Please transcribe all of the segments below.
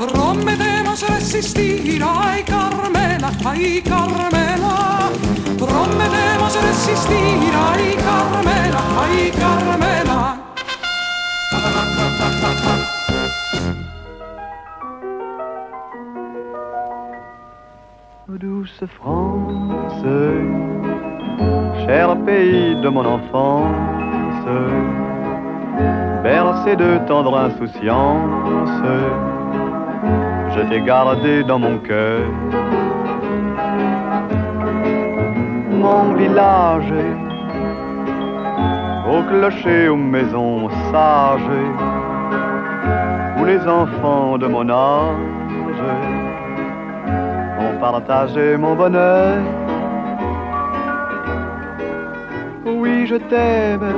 Prometemos resistir, ay Carmela, ay Carmela. Prometemos resistir, ay Carmela, ay Carmela. Douce France, cher pays de mon enfance, bercé de tendre insouciance je t'ai gardé dans mon cœur. Mon village, au clocher, aux maisons sages, où les enfants de mon âge ont partagé mon bonheur. Oui, je t'aime,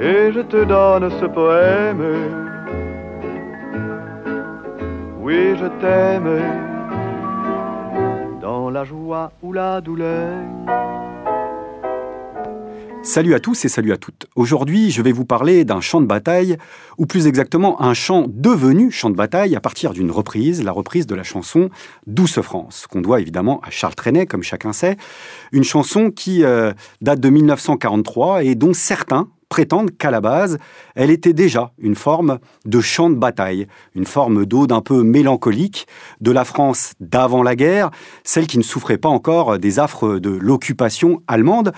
et je te donne ce poème oui, je t'aime dans la joie ou la douleur. Salut à tous et salut à toutes. Aujourd'hui, je vais vous parler d'un chant de bataille, ou plus exactement un chant devenu chant de bataille à partir d'une reprise, la reprise de la chanson Douce France, qu'on doit évidemment à Charles Trenet, comme chacun sait. Une chanson qui euh, date de 1943 et dont certains prétendent qu'à la base, elle était déjà une forme de chant de bataille, une forme d'ode un peu mélancolique de la France d'avant la guerre, celle qui ne souffrait pas encore des affres de l'occupation allemande.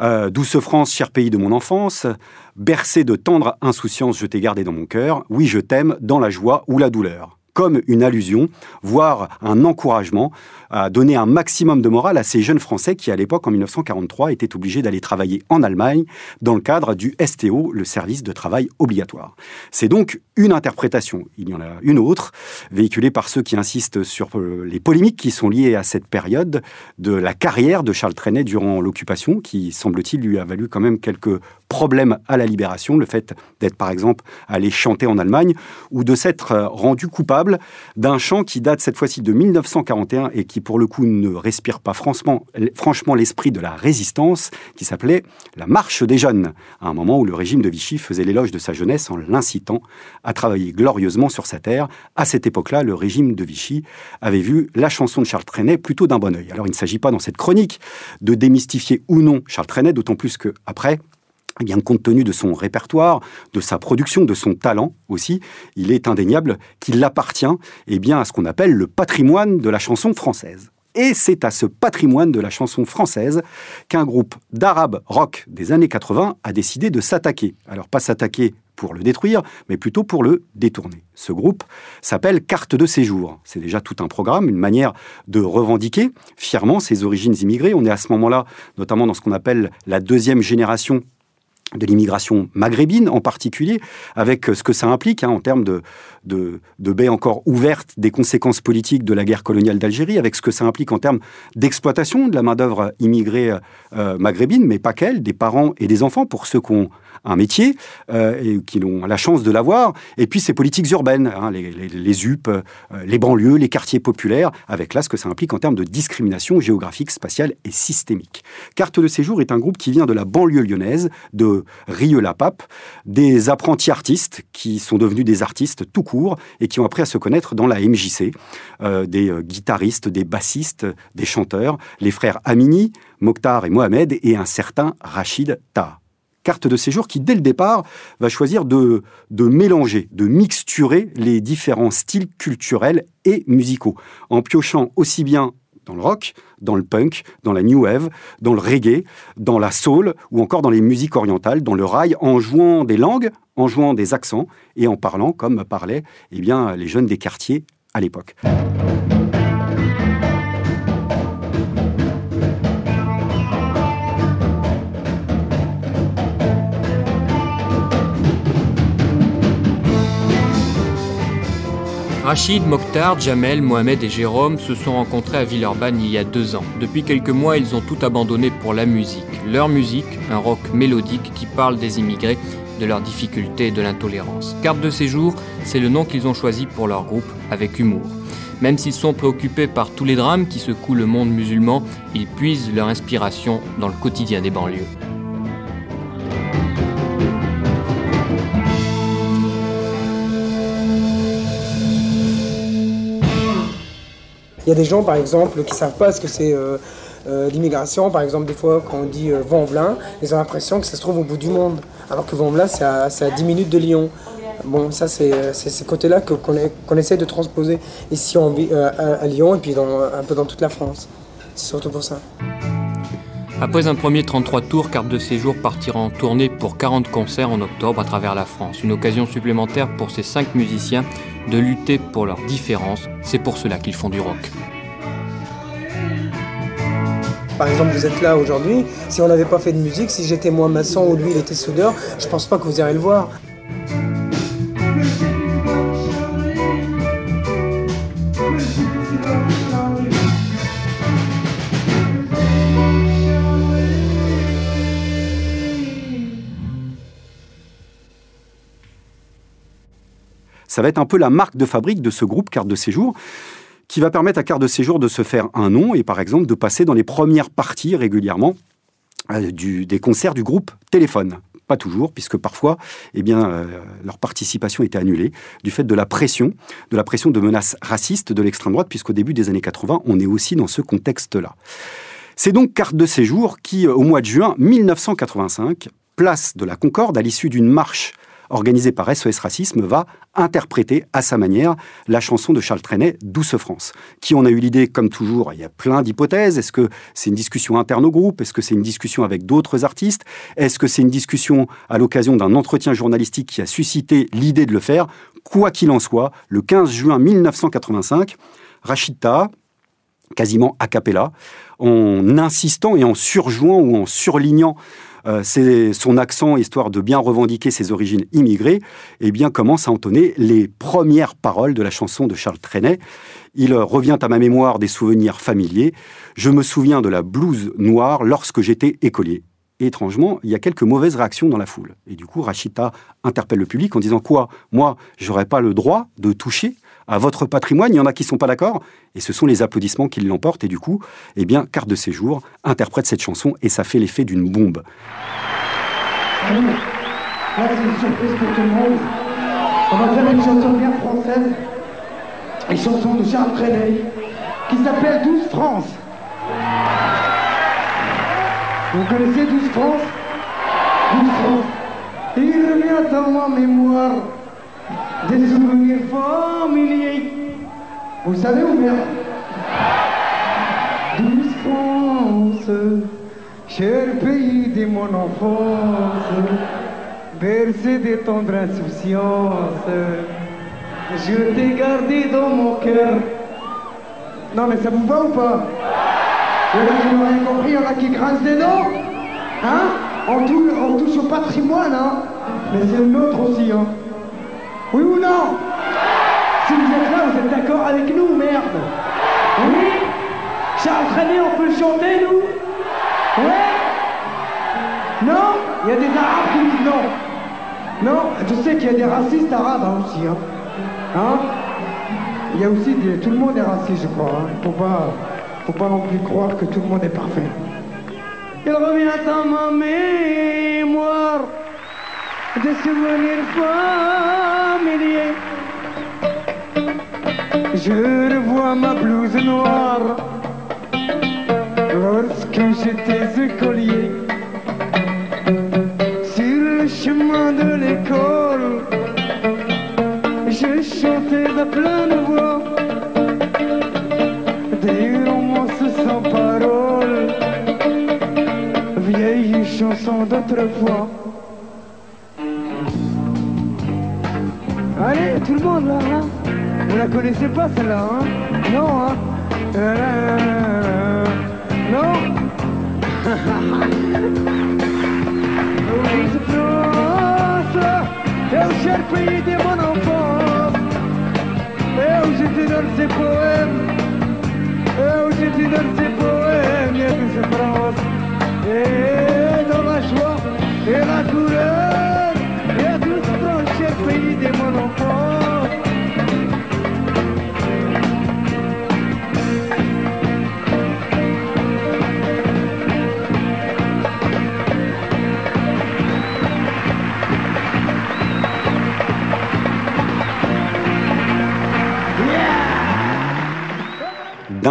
Euh, Douce France, cher pays de mon enfance, bercé de tendre insouciance, je t'ai gardé dans mon cœur, oui je t'aime dans la joie ou la douleur comme une allusion, voire un encouragement à donner un maximum de morale à ces jeunes Français qui, à l'époque, en 1943, étaient obligés d'aller travailler en Allemagne dans le cadre du STO, le service de travail obligatoire. C'est donc une interprétation. Il y en a une autre, véhiculée par ceux qui insistent sur euh, les polémiques qui sont liées à cette période de la carrière de Charles Trenet durant l'occupation, qui, semble-t-il, lui a valu quand même quelques problème à la libération, le fait d'être par exemple allé chanter en Allemagne, ou de s'être euh, rendu coupable d'un chant qui date cette fois-ci de 1941 et qui pour le coup ne respire pas franchement, franchement l'esprit de la résistance, qui s'appelait La Marche des Jeunes, à un moment où le régime de Vichy faisait l'éloge de sa jeunesse en l'incitant à travailler glorieusement sur sa terre. À cette époque-là, le régime de Vichy avait vu la chanson de Charles Trenet plutôt d'un bon oeil. Alors il ne s'agit pas dans cette chronique de démystifier ou non Charles Trenet, d'autant plus que après, bien, compte tenu de son répertoire, de sa production, de son talent aussi, il est indéniable qu'il appartient eh bien, à ce qu'on appelle le patrimoine de la chanson française. Et c'est à ce patrimoine de la chanson française qu'un groupe d'arabe rock des années 80 a décidé de s'attaquer. Alors pas s'attaquer pour le détruire, mais plutôt pour le détourner. Ce groupe s'appelle Carte de séjour. C'est déjà tout un programme, une manière de revendiquer fièrement ses origines immigrées. On est à ce moment-là, notamment dans ce qu'on appelle la deuxième génération de l'immigration maghrébine en particulier, avec ce que ça implique hein, en termes de, de, baies encore ouvertes des conséquences politiques de la guerre coloniale d'Algérie, avec ce que ça implique en termes d'exploitation de la main-d'œuvre immigrée euh, maghrébine, mais pas qu'elle, des parents et des enfants, pour ceux qui ont un métier euh, et qui ont la chance de l'avoir. Et puis ces politiques urbaines, hein, les, les, UP, euh, les banlieues, les quartiers populaires, avec là ce que ça implique en termes de discrimination géographique, spatiale et systémique. Carte de séjour est un groupe qui vient de la banlieue lyonnaise, de Rieux-la-Pape, des apprentis artistes qui sont devenus des artistes tout court et qui ont appris à se connaître dans la MJC, euh, des euh, guitaristes, des bassistes, des chanteurs, les frères Amini, Mokhtar et Mohamed et un certain Rachid Ta carte de séjour qui, dès le départ, va choisir de, de mélanger, de mixturer les différents styles culturels et musicaux, en piochant aussi bien dans le rock, dans le punk, dans la new wave, dans le reggae, dans la soul ou encore dans les musiques orientales, dans le rail, en jouant des langues, en jouant des accents et en parlant comme parlaient eh bien, les jeunes des quartiers à l'époque. Rachid, Mokhtar, Jamel, Mohamed et Jérôme se sont rencontrés à Villeurbanne il y a deux ans. Depuis quelques mois, ils ont tout abandonné pour la musique. Leur musique, un rock mélodique qui parle des immigrés, de leurs difficultés et de l'intolérance. Carte de séjour, c'est le nom qu'ils ont choisi pour leur groupe, avec humour. Même s'ils sont préoccupés par tous les drames qui secouent le monde musulman, ils puisent leur inspiration dans le quotidien des banlieues. Il y a des gens, par exemple, qui savent pas ce que c'est euh, euh, l'immigration. Par exemple, des fois, quand on dit euh, Vent-en-Velin, ils ont l'impression que ça se trouve au bout du monde. Alors que Vent-en-Velin, c'est à, c'est à 10 minutes de Lyon. Bon, ça, c'est ce côté-là qu'on essaie de transposer ici euh, à, Lyon et puis un peu dans toute la France. C'est surtout pour ça. Après un premier 33 tours, Carte de Séjour partira en tournée pour 40 concerts en octobre à travers la France. Une occasion supplémentaire pour ces cinq musiciens de lutter pour leurs différences. C'est pour cela qu'ils font du rock. Par exemple, vous êtes là aujourd'hui. Si on n'avait pas fait de musique, si j'étais moi maçon ou lui il était soudeur, je pense pas que vous irez le voir. Ça va être un peu la marque de fabrique de ce groupe Carte de Séjour qui va permettre à Carte de Séjour de se faire un nom et par exemple de passer dans les premières parties régulièrement euh, des concerts du groupe Téléphone. Pas toujours, puisque parfois, eh bien, euh, leur participation était annulée du fait de la pression, de la pression de menaces racistes de l'extrême droite, puisqu'au début des années 80, on est aussi dans ce contexte-là. C'est donc Carte de Séjour qui, euh, au mois de juin 1985, place de la Concorde, à l'issue d'une marche organisée par SOS Racisme, va interpréter à sa manière la chanson de Charles Trenet, Douce France. Qui en a eu l'idée, comme toujours, il y a plein d'hypothèses. Est-ce que c'est une discussion interne au groupe? Est-ce que c'est une discussion avec d'autres artistes? Est-ce que c'est une discussion à l'occasion d'un entretien journalistique qui a suscité l'idée de le faire? Quoi qu'il en soit, le 15 juin 1985, Rachida, quasiment a cappella, en insistant et en surjouant ou en surlignant euh, ses- son accent, histoire de bien revendiquer ses origines immigrées, eh bien, commence à entonner les premières paroles de la chanson de Charles Trenet. Il euh, revient à ma mémoire des souvenirs familiers. Je me souviens de la blouse noire lorsque j'étais écolier. Étrangement, il y a quelques mauvaises réactions dans la foule. Et du coup, Rachita interpelle le public en disant quoi? Moi, j'aurais pas le droit de toucher à votre patrimoine. Il y en a qui sont pas d'accord. Et ce sont les applaudissements qui l'emportent. Et du coup, eh bien, Carte de séjour interprète cette chanson et ça fait l'effet d'une bombe. Là, c'est une surprise pour tout le monde. On va faire une chanson bien française. Une chanson de Charles Trenet qui s'appelle 12 France. Vous connaissez 12 France 12 France. Il revient dans ma mémoire des souvenirs familiers. Vous savez ou bien 12 France, cher pays de mon enfance, bercé de tendre insouciance, je t'ai gardé dans mon cœur. Non mais ça vous va ou pas? Il y en a qui rien compris, il y en a qui grincent des dents. Hein? On touche, on touche au patrimoine, hein. Mais c'est le nôtre aussi, hein Oui ou non Si vous êtes là, vous êtes d'accord avec nous, merde. Oui Charles Trenet, on peut le chanter, nous Ouais Non Il y a des arabes qui disent non. Non, je sais qu'il y a des racistes arabes hein, aussi, hein. Hein Il y a aussi des... Tout le monde est raciste, je crois, hein. Faut pas... Faut pas non plus croire que tout le monde est parfait. Il revient à ma mémoire souvenirs Je revois ma blouse noire lorsque j'étais écolier. J'étais dans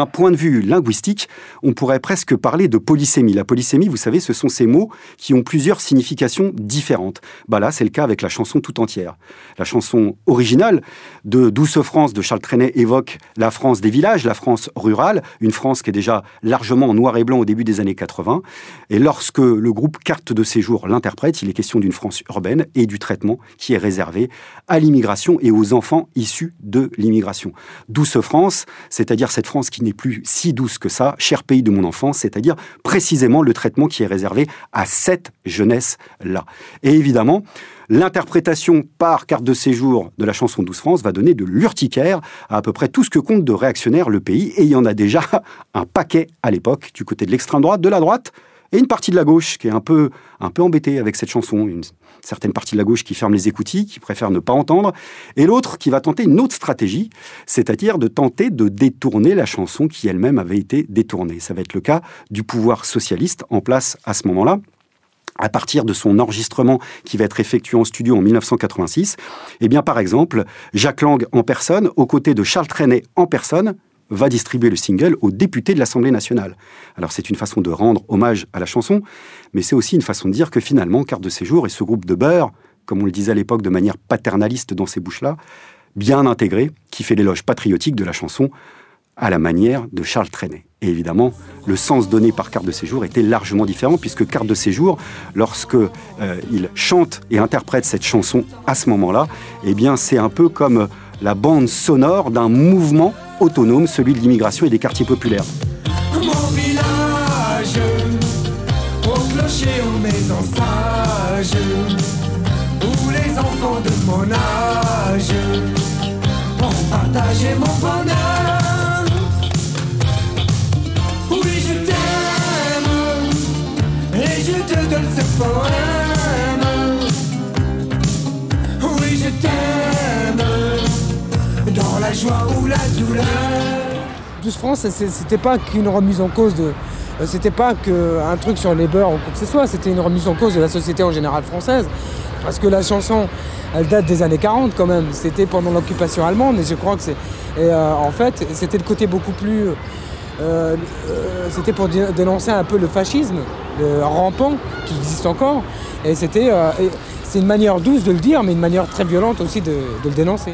point de vue linguistique, on pourrait presque parler de polysémie. La polysémie, vous savez, ce sont ces mots qui ont plusieurs significations différentes. Bah là, c'est le cas avec la chanson tout entière. La chanson originale de Douce France de Charles Trenet évoque la France des villages, la France rurale, une France qui est déjà largement en noir et blanc au début des années 80. Et lorsque le groupe Carte de séjour l'interprète, il est question d'une France urbaine et du traitement qui est réservé à l'immigration et aux enfants issus de l'immigration. Douce France, c'est-à-dire cette France qui n'est plus si douce que ça, cher pays de mon enfance, c'est-à-dire précisément le traitement qui est réservé à cette jeunesse-là. Et évidemment, L'interprétation par carte de séjour de la chanson Douce France va donner de l'urticaire à à peu près tout ce que compte de réactionnaire le pays. Et il y en a déjà un paquet à l'époque, du côté de l'extrême droite, de la droite, une partie de la gauche qui est un peu, un peu embêtée avec cette chanson. Une certaine partie de la gauche qui ferme les écoutilles, qui préfère ne pas entendre, et l'autre qui va tenter une autre stratégie, c'est-à-dire de tenter de détourner la chanson qui elle-même avait été détournée. Ça va être le cas du pouvoir socialiste en place à ce moment-là à partir de son enregistrement qui va être effectué en studio en 1986, eh bien, par exemple, Jacques Lang en personne, aux côtés de Charles Trenet en personne, va distribuer le single aux députés de l'Assemblée nationale. Alors c'est une façon de rendre hommage à la chanson, mais c'est aussi une façon de dire que finalement, Carte de séjour et ce groupe de beurre, comme on le disait à l'époque de manière paternaliste dans ces bouches-là, bien intégré, qui fait l'éloge patriotique de la chanson, à la manière de Charles Trenet. Et évidemment, le sens donné par carte de séjour était largement différent, puisque carte de séjour, lorsque euh, chante et interprète cette chanson à ce moment-là, eh bien, c'est un peu comme la bande sonore d'un mouvement autonome, celui de l'immigration et des quartiers populaires. Mon village, au clocher, aux maisons sages, où les enfants de mon âge ont partagé mon bonheur. Oui, je t'aime, et je te donne ce poème. Oui, je t'aime, joie ou la douleur. Douce France, c'est- c'était pas qu'une remise en cause de. euh, C'était pas qu'un truc sur les beurs ou quoi que ce soit, c'était une remise en cause de la société en général française. Parce que la chanson, elle date des années 40 quand même. C'était pendant l'occupation allemande et je crois que c'est. Euh, en fait, c'était le côté beaucoup plus. euh, euh, c'était pour dé- dénoncer un peu le fascisme, le rampant qui existe encore. Et c'était. euh, c'est une manière douce de le dire, mais une manière très violente aussi de le dénoncer.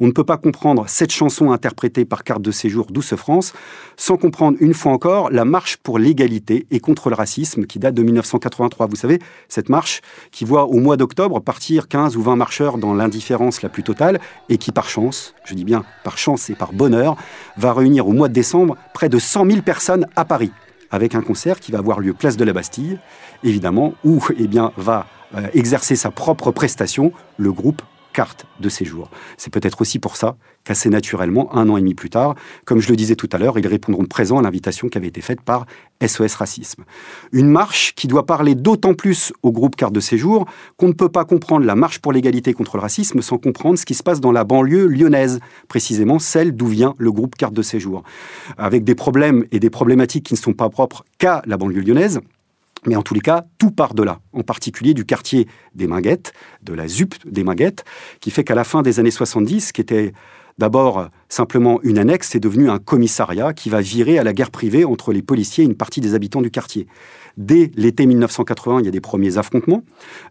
On ne peut pas comprendre cette chanson interprétée par carte de séjour Douce France sans comprendre une fois encore la marche pour l'égalité et contre le racisme qui date de 1983. Vous savez, cette marche qui voit au mois d'octobre partir 15 ou 20 marcheurs dans l'indifférence la plus totale et qui par chance, je dis bien par chance et par bonheur, va réunir au mois de décembre près de 100 000 personnes à Paris avec un concert qui va avoir lieu place de la Bastille, évidemment, où eh bien, va euh, exercer sa propre prestation le groupe carte de séjour. C'est peut-être aussi pour ça qu'assez naturellement, un an et demi plus tard, comme je le disais tout à l'heure, ils répondront présent à l'invitation qui avait été faite par SOS Racisme. Une marche qui doit parler d'autant plus au groupe carte de séjour qu'on ne peut pas comprendre la marche pour l'égalité contre le racisme sans comprendre ce qui se passe dans la banlieue lyonnaise, précisément celle d'où vient le groupe carte de séjour. Avec des problèmes et des problématiques qui ne sont pas propres qu'à la banlieue lyonnaise, mais en tous les cas, tout part de là, en particulier du quartier des Minguettes, de la ZUP des Minguettes, qui fait qu'à la fin des années 70, qui était d'abord simplement une annexe, c'est devenu un commissariat qui va virer à la guerre privée entre les policiers et une partie des habitants du quartier. Dès l'été 1980, il y a des premiers affrontements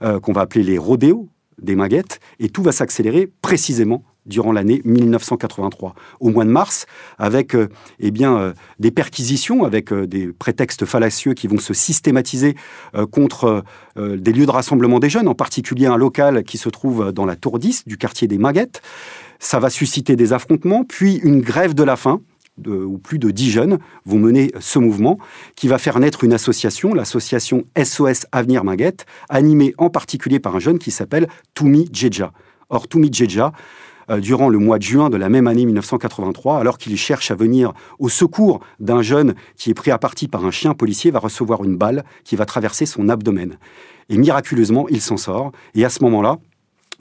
euh, qu'on va appeler les rodéos des Minguettes, et tout va s'accélérer précisément durant l'année 1983. Au mois de mars, avec euh, eh bien, euh, des perquisitions, avec euh, des prétextes fallacieux qui vont se systématiser contre des lieux de rassemblement des jeunes, en particulier un local qui se trouve dans la tour 10 du quartier des Maguettes. Ça va susciter des affrontements, puis une grève de la faim, de, plus de 10 jeunes vont mener ce mouvement, qui va faire naître une association, l'association SOS Avenir Minguette, animée en particulier par un jeune qui s'appelle Toumi Djedja. Or, Toumi Djedja, durant le mois de juin de la même année 1983, alors qu'il cherche à venir au secours d'un jeune qui est pris à partie par un chien policier, va recevoir une balle qui va traverser son abdomen. Et miraculeusement, il s'en sort. Et à ce moment-là,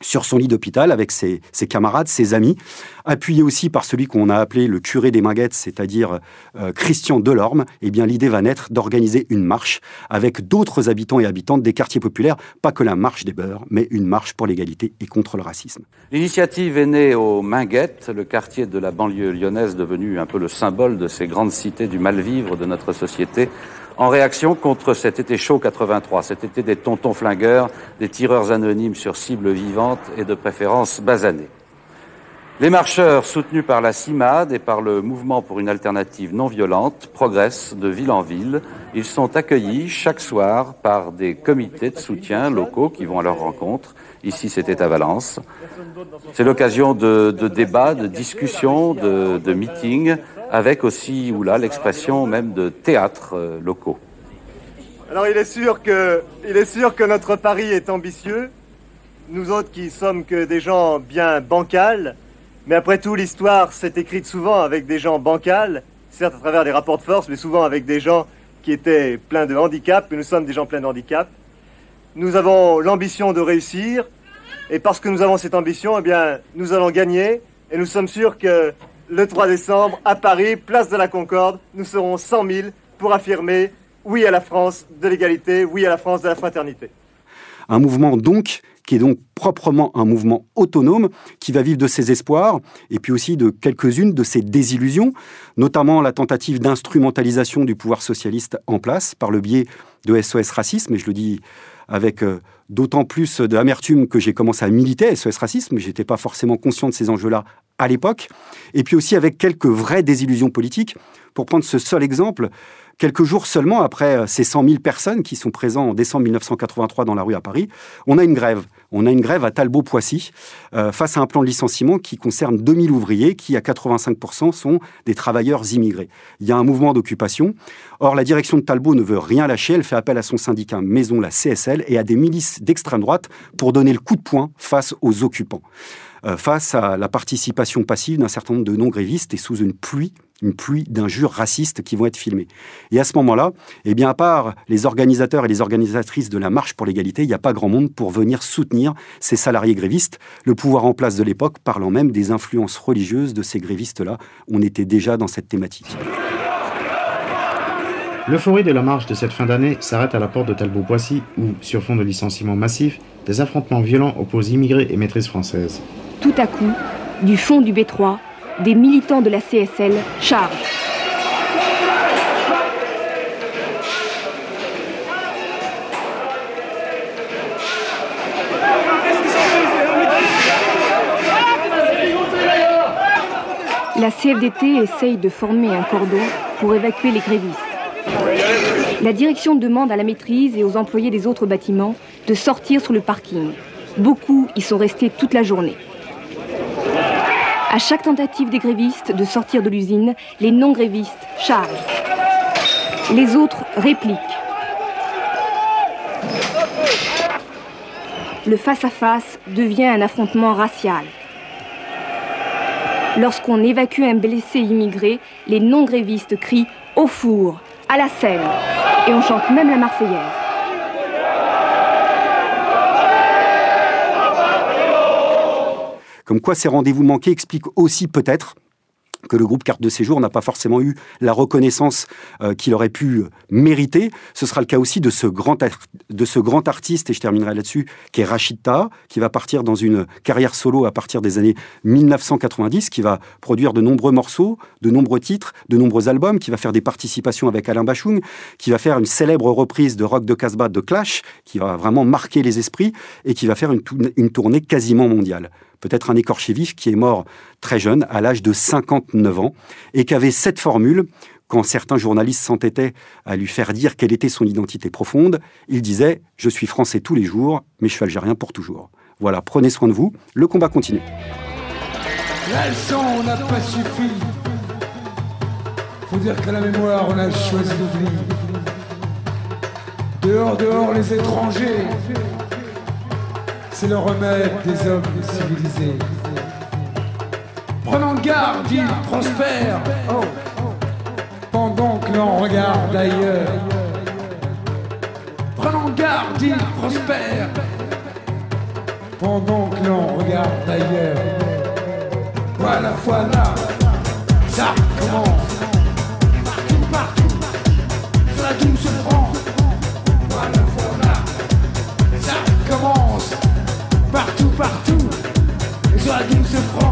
sur son lit d'hôpital avec ses, camarades, ses amis, appuyé aussi par celui qu'on a appelé le curé des Minguettes, c'est-à-dire euh, Christian Delorme, eh bien l'idée va naître d'organiser une marche avec d'autres habitants et habitantes des quartiers populaires, pas que la marche des beurs, mais une marche pour l'égalité et contre le racisme. L'initiative est née aux Minguettes, le quartier de la banlieue lyonnaise devenu un peu le symbole de ces grandes cités du mal-vivre de notre société en réaction contre cet été chaud 83, cet été des tontons flingueurs, des tireurs anonymes sur cibles vivantes et de préférence basanés. Les marcheurs, soutenus par la CIMAD et par le mouvement pour une alternative non violente, progressent de ville en ville. Ils sont accueillis chaque soir par des comités de soutien locaux qui vont à leur rencontre. Ici, c'était à Valence. C'est l'occasion de, débats, de discussions, de, meetings avec aussi ou là l'expression même de théâtres euh, locaux. Alors il est sûr que il est sûr que notre pari est ambitieux. Nous autres qui sommes que des gens bien bancals, mais après tout l'histoire s'est écrite souvent avec des gens bancals, certes à travers des rapports de force, mais souvent avec des gens qui étaient pleins de handicaps, et nous sommes des gens pleins de handicaps. Nous avons l'ambition de réussir, et parce que nous avons cette ambition, eh bien, nous allons gagner, et nous sommes sûrs que le 3 décembre, à Paris, place de la Concorde, nous serons 100 000 pour affirmer oui à la France de l'égalité, oui à la France de la fraternité. Un mouvement donc qui est donc proprement un mouvement autonome, qui va vivre de ses espoirs, et puis aussi de quelques-unes de ses désillusions, notamment la tentative d'instrumentalisation du pouvoir socialiste en place par le biais de SOS Racisme, et je le dis avec euh, d'autant plus d'amertume que j'ai commencé à militer SOS Racisme, je n'étais pas forcément conscient de ces enjeux-là à l'époque, et puis aussi avec quelques vraies désillusions politiques. Pour prendre ce seul exemple, quelques jours seulement après euh, ces 100 000 personnes qui sont présentes en décembre 1983 dans la rue à Paris, on a une grève. On a une grève à Talbot-Poissy euh, face à un plan de licenciement qui concerne 2000 ouvriers qui, à 85%, sont des travailleurs immigrés. Il y a un mouvement d'occupation. Or, la direction de Talbot ne veut rien lâcher. Elle fait appel à son syndicat Maison, la CSL, et à des milices d'extrême droite pour donner le coup de poing face aux occupants. Euh, face à la participation passive d'un certain nombre de non-grévistes et sous une pluie une pluie d'injures racistes qui vont être filmées. Et à ce moment-là, eh bien, à part les organisateurs et les organisatrices de la marche pour l'égalité, il n'y a pas grand monde pour venir soutenir ces salariés grévistes. Le pouvoir en place de l'époque parlant même des influences religieuses de ces grévistes-là. On était déjà dans cette thématique. L'euphorie de la marche de cette fin d'année s'arrête à la porte de Talbot-Poissy où, sur fond de licenciement massif, des affrontements violents opposent immigrés et maîtrises françaises. Tout à coup, du fond du B3, des militants de la CSL chargent. La CFDT essaye de former un cordon pour évacuer les grévistes. La direction demande à la maîtrise et aux employés des autres bâtiments de sortir sur le parking. Beaucoup y sont restés toute la journée. À chaque tentative des grévistes de sortir de l'usine, les non-grévistes chargent. Les autres répliquent. Le face-à-face devient un affrontement racial. Lorsqu'on évacue un blessé immigré, les non-grévistes crient au four, à la scène, et on chante même la Marseillaise. Comme quoi ces rendez-vous manqués expliquent aussi peut-être que le groupe Carte de Séjour n'a pas forcément eu la reconnaissance euh, qu'il aurait pu euh, mériter. Ce sera le cas aussi de ce grand, artiste, et je terminerai là-dessus, qui est Rachid qui va partir dans une carrière solo à partir des années 1990, qui va produire de nombreux morceaux, de nombreux titres, de nombreux albums, qui va faire des participations avec Alain Bachung, qui va faire une célèbre reprise de Rock de Casbah de Clash, qui va vraiment marquer les esprits, et qui va faire une tournée quasiment mondiale peut-être un écorché vif qui est mort très jeune, à l'âge de 59 ans, et qui avait cette formule quand certains journalistes s'entêtaient à lui faire dire quelle était son identité profonde, il disait Je suis français tous les jours, mais je suis algérien pour toujours. Voilà, prenez soin de vous, le combat continue. La n'a pas suffi. Faut dire qu'à la mémoire, on a choisi. Dehors, dehors, les étrangers c'est le remède des hommes civilisés. Prenons garde, il prospère, oh, pendant que l'on regarde ailleurs. Prenons garde, il prospère, pendant que l'on regarde ailleurs. Voilà, voilà, ça commence. Partout, partout, la douce France. Sur